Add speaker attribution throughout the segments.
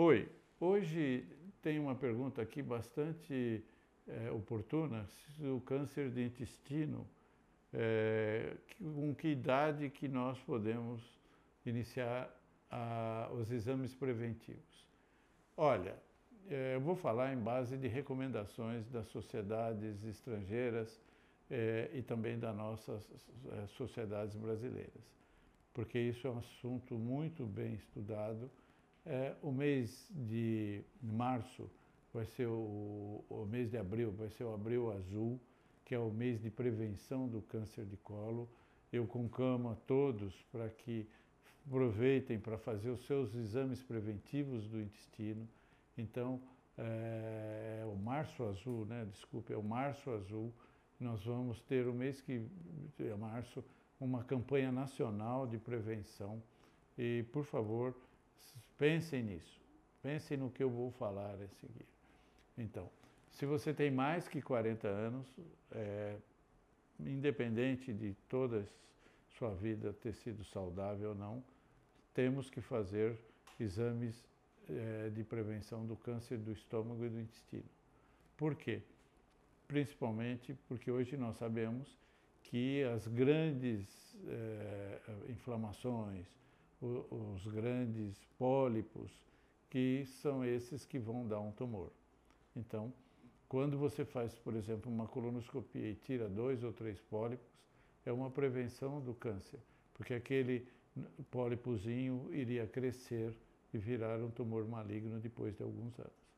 Speaker 1: Oi, hoje tem uma pergunta aqui bastante é, oportuna, se o câncer de intestino, é, com que idade que nós podemos iniciar a, os exames preventivos? Olha, é, eu vou falar em base de recomendações das sociedades estrangeiras e também das nossas sociedades brasileiras, porque isso é um assunto muito bem estudado. É, o mês de março vai ser o, o mês de abril, vai ser o abril azul, que é o mês de prevenção do câncer de colo. Eu conclamo a todos para que aproveitem para fazer os seus exames preventivos do intestino. Então, é, é o março azul, né? Desculpe, é o março azul. Nós vamos ter o mês que é março uma campanha nacional de prevenção e, por favor, pensem nisso. Pensem no que eu vou falar a seguir. Então, se você tem mais que 40 anos, é, independente de toda sua vida ter sido saudável ou não, temos que fazer exames é, de prevenção do câncer do estômago e do intestino. Por quê? Principalmente porque hoje nós sabemos que as grandes é, inflamações, os grandes pólipos, que são esses que vão dar um tumor. Então, quando você faz, por exemplo, uma colonoscopia e tira dois ou três pólipos, é uma prevenção do câncer, porque aquele pólipozinho iria crescer e virar um tumor maligno depois de alguns anos.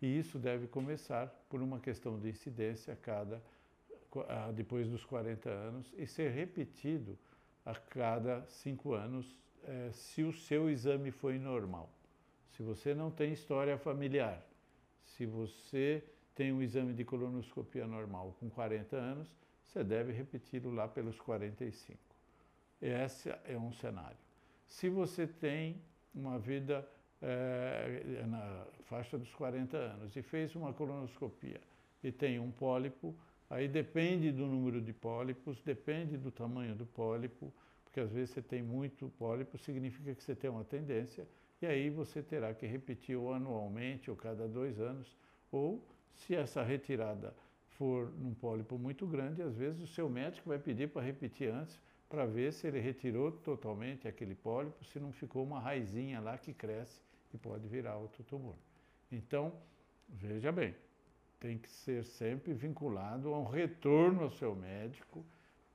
Speaker 1: E isso deve começar por uma questão de incidência a cada depois dos 40 anos e ser repetido a cada cinco anos eh, se o seu exame foi normal. Se você não tem história familiar, se você tem um exame de colonoscopia normal com 40 anos, você deve repeti-lo lá pelos 45. Esse é um cenário. Se você tem uma vida é, na faixa dos 40 anos e fez uma colonoscopia e tem um pólipo, aí depende do número de pólipos, depende do tamanho do pólipo, porque às vezes você tem muito pólipo, significa que você tem uma tendência e aí você terá que repetir ou anualmente ou cada dois anos, ou se essa retirada for num pólipo muito grande, às vezes o seu médico vai pedir para repetir antes, para ver se ele retirou totalmente aquele pólipo, se não ficou uma raizinha lá que cresce e pode virar outro tumor. Então, veja bem, tem que ser sempre vinculado a um retorno ao seu médico,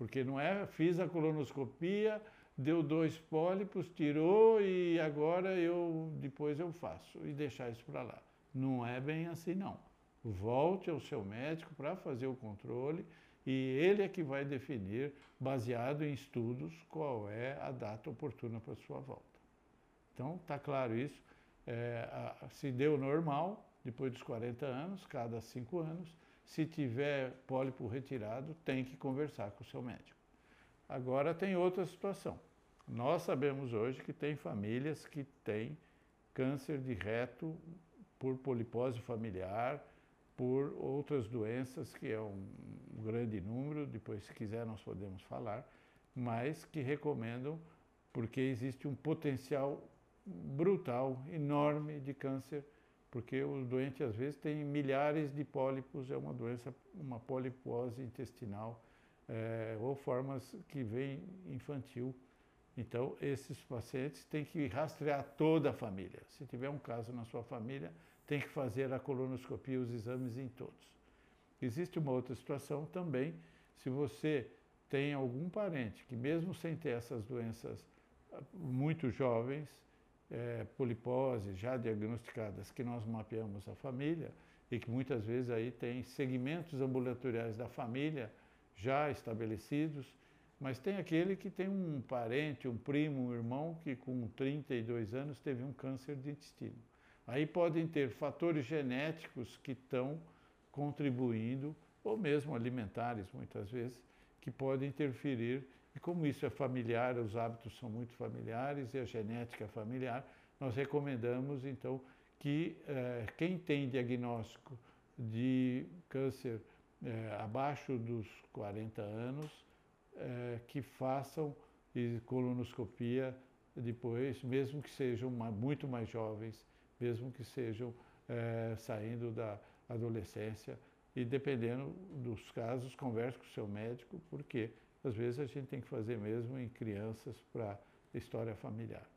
Speaker 1: porque não é fiz a colonoscopia, deu dois pólipos, tirou e agora eu depois eu faço e deixar isso para lá. Não é bem assim não. Volte ao seu médico para fazer o controle e ele é que vai definir, baseado em estudos, qual é a data oportuna para sua volta. Então, está claro isso. É, a, se deu normal, depois dos 40 anos, cada 5 anos, se tiver pólipo retirado, tem que conversar com o seu médico. Agora tem outra situação. Nós sabemos hoje que tem famílias que têm câncer de reto por polipose familiar, por outras doenças, que é um grande número, depois se quiser nós podemos falar, mas que recomendam porque existe um potencial brutal, enorme de câncer, porque o doente às vezes tem milhares de pólipos, é uma doença, uma polipose intestinal, é, ou formas que vem infantil. Então, esses pacientes têm que rastrear toda a família. Se tiver um caso na sua família, tem que fazer a colonoscopia, os exames em todos. Existe uma outra situação também, se você tem algum parente que mesmo sem ter essas doenças ah, muito jovens, é, polipose já diagnosticadas, que nós mapeamos a família e que muitas vezes aí tem segmentos ambulatoriais da família já estabelecidos, mas tem aquele que tem um parente, um primo, um irmão que com 32 anos teve um câncer de intestino. Aí podem ter fatores genéticos que estão contribuindo, ou mesmo alimentares muitas vezes, que podem interferir. E como isso é familiar, os hábitos são muito familiares e a genética é familiar, nós recomendamos então que eh, quem tem diagnóstico de câncer eh, abaixo dos 40 anos, eh, que façam colonoscopia depois, mesmo que sejam muito mais jovens, mesmo que sejam é, saindo da adolescência. E dependendo dos casos, converse com o seu médico, porque às vezes a gente tem que fazer mesmo em crianças para história familiar.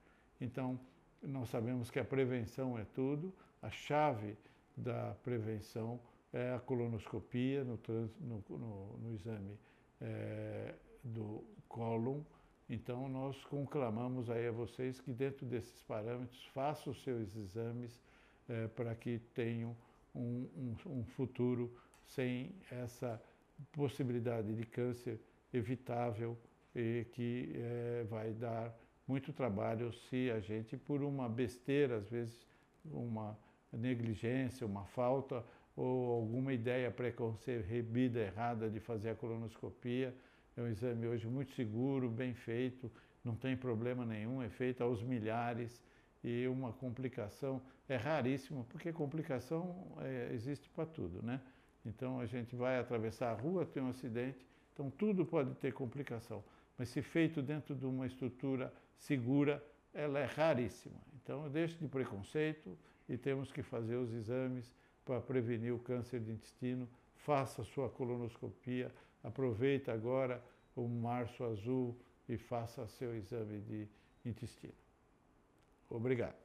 Speaker 1: Então, nós sabemos que a prevenção é tudo, a chave da prevenção é a colonoscopia no, trans, no, no, no exame é, do cólon. Então, nós conclamamos aí a vocês que dentro desses parâmetros façam os seus exames é, para que tenham um, um, um futuro sem essa possibilidade de câncer evitável e que é, vai dar muito trabalho se a gente, por uma besteira, às vezes uma negligência, uma falta ou alguma ideia preconcebida errada de fazer a colonoscopia, é um exame hoje muito seguro, bem feito, não tem problema nenhum, é feito aos milhares e uma complicação é raríssima, porque complicação é, existe para tudo, né? Então a gente vai atravessar a rua, tem um acidente, então tudo pode ter complicação, mas se feito dentro de uma estrutura segura, ela é raríssima. Então deixe de preconceito e temos que fazer os exames para prevenir o câncer de intestino. Faça sua colonoscopia, aproveita agora o março azul e faça seu exame de intestino. Obrigado.